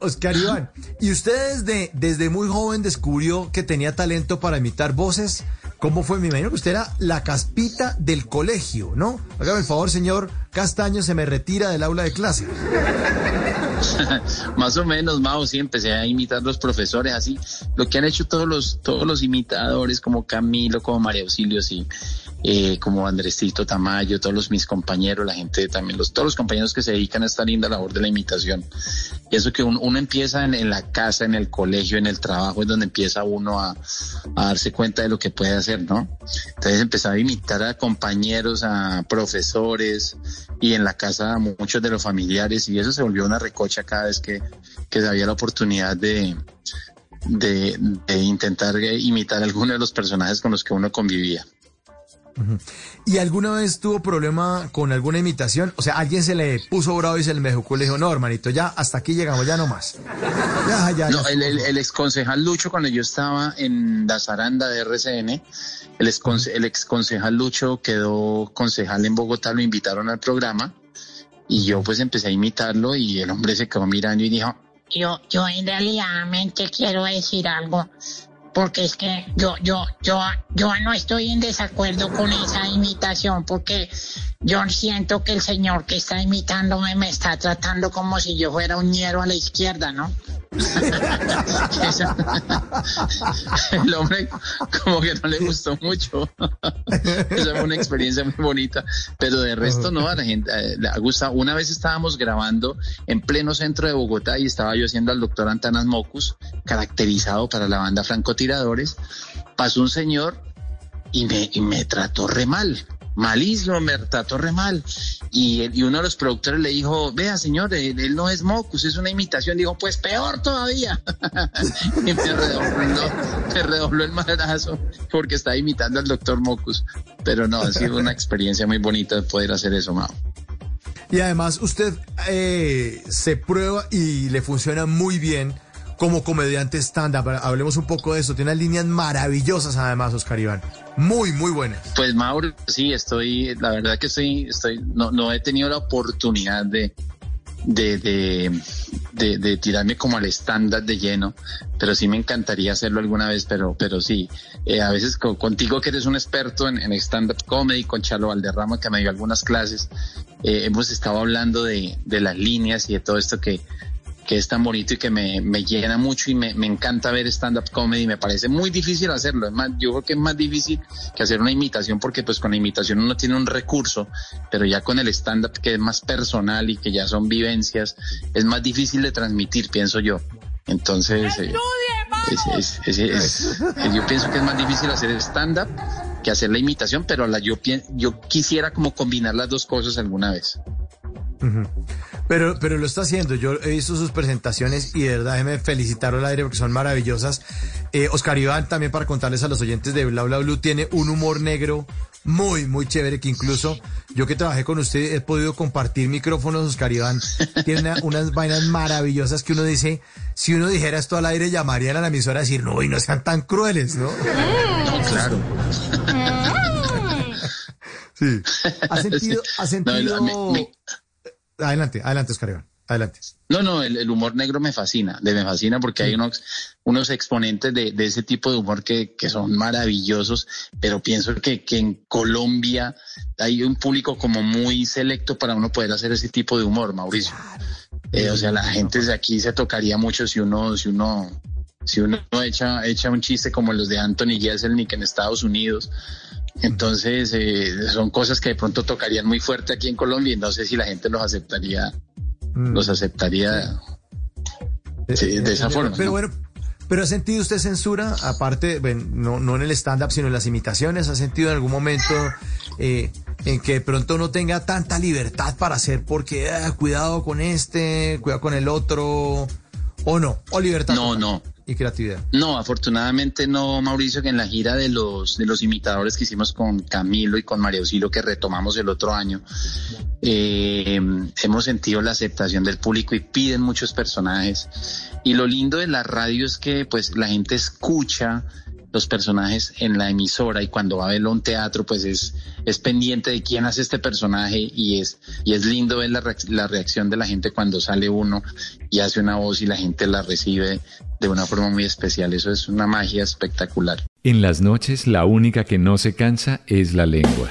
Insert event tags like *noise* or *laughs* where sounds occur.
Oscar Iván, ¿y usted desde, desde muy joven descubrió que tenía talento para imitar voces? ¿Cómo fue? Me imagino que usted era la caspita del colegio, ¿no? Hágame el favor, señor Castaño, se me retira del aula de clase. *laughs* Más o menos, Mao, sí, empecé a imitar los profesores, así, lo que han hecho todos los, todos los imitadores, como Camilo, como María Auxilio, sí, eh, como Andresito Tamayo, todos los, mis compañeros, la gente también, los, todos los compañeros que se dedican a esta linda labor de la imitación. Y eso que uno, empieza en, la casa, en el colegio, en el trabajo, es donde empieza uno a, a darse cuenta de lo que puede hacer, ¿no? Entonces empezaba a imitar a compañeros, a profesores, y en la casa a muchos de los familiares, y eso se volvió una recocha cada vez que, que había la oportunidad de, de, intentar imitar alguno de los personajes con los que uno convivía. ¿Y alguna vez tuvo problema con alguna imitación? O sea, alguien se le puso bravo y se le mejocó y le dijo, no, hermanito, ya hasta aquí llegamos, ya no más. no, el, el, ex concejal Lucho, cuando yo estaba en la zaranda de RCN, el ex, el ex concejal Lucho quedó concejal en Bogotá, lo invitaron al programa y yo pues empecé a imitarlo y el hombre se quedó mirando y dijo, yo, yo en realidad quiero decir algo, porque es que yo, yo, yo, yo no estoy en desacuerdo con esa imitación, porque yo siento que el señor que está imitándome me está tratando como si yo fuera un ñero a la izquierda, ¿no? *laughs* el hombre como que no le gustó mucho. *laughs* Esa una experiencia muy bonita, pero de resto no, a la gente eh, le gusta. Una vez estábamos grabando en pleno centro de Bogotá y estaba yo haciendo al doctor Antanas Mocus, caracterizado para la banda francotiradores. Pasó un señor y me, y me trató re mal malísimo, me trató re mal. Y, uno de los productores le dijo, vea señor, él, no es Mocus, es una imitación. Dijo, pues peor todavía. *laughs* y me redobló, me redobló el madrazo porque estaba imitando al doctor Mocus. Pero no, ha sido una experiencia muy bonita de poder hacer eso, Mao. Y además usted eh, se prueba y le funciona muy bien como comediante stand-up. Hablemos un poco de eso. Tiene líneas maravillosas además, Oscar Iván. Muy, muy buenas. Pues Mauro, sí, estoy, la verdad que estoy, estoy, no, no he tenido la oportunidad de, de, de, de, tirarme como al estándar de lleno, pero sí me encantaría hacerlo alguna vez, pero, pero sí, eh, a veces contigo que eres un experto en, en stand-up comedy, con Chalo Valderrama que me dio algunas clases, eh, hemos estado hablando de las líneas y de todo esto que que es tan bonito y que me, me llena mucho y me, me encanta ver stand-up comedy. Me parece muy difícil hacerlo. Es más, yo creo que es más difícil que hacer una imitación porque pues con la imitación uno tiene un recurso, pero ya con el stand-up que es más personal y que ya son vivencias, es más difícil de transmitir, pienso yo. Entonces, eh, yo pienso que es más difícil hacer stand-up que hacer la imitación, pero la, yo, yo quisiera como combinar las dos cosas alguna vez. Pero, pero lo está haciendo. Yo he visto sus presentaciones y de verdad me felicitaron al aire porque son maravillosas. Eh, Oscar Iván, también para contarles a los oyentes de Bla Bla Blue, tiene un humor negro muy, muy chévere que incluso yo que trabajé con usted he podido compartir micrófonos, Oscar Iván. Tiene unas vainas maravillosas que uno dice, si uno dijera esto al aire, llamarían a la emisora a decir, no, y no sean tan crueles, ¿no? No, claro. sí. ¿Ha sentido, ha sentido... Adelante, adelante, Oscar Adelante. No, no, el, humor negro me fascina, me fascina porque hay unos, unos exponentes de, ese tipo de humor que, son maravillosos, pero pienso que, que en Colombia hay un público como muy selecto para uno poder hacer ese tipo de humor, Mauricio. Eh, o sea, la gente de aquí se tocaría mucho si uno, si uno, si uno echa, echa un chiste como los de Anthony Jeselnik en Estados Unidos entonces, eh, son cosas que de pronto tocarían muy fuerte aquí en Colombia y no sé si la gente los aceptaría, mm. los aceptaría de eh, esa eh, forma. Pero bueno, pero ¿ha sentido usted censura, aparte, no, no en el stand-up, sino en las imitaciones? ¿Ha sentido en algún momento en que de pronto no tenga tanta libertad para hacer porque ah, cuidado con este, cuidado con el otro, o no? ¿O libertad? No, no creatividad. No, afortunadamente no, Mauricio, que en la gira de los, de los imitadores que hicimos con Camilo y con María Auxilio, que retomamos el otro año, eh, hemos sentido la aceptación del público y piden muchos personajes. Y lo lindo de la radio es que pues la gente escucha los personajes en la emisora y cuando va a verlo un teatro, pues es, es pendiente de quién hace este personaje y es, y es lindo ver la, la reacción de la gente cuando sale uno y hace una voz y la gente la recibe de una forma muy especial. Eso es una magia espectacular. En las noches la única que no se cansa es la lengua.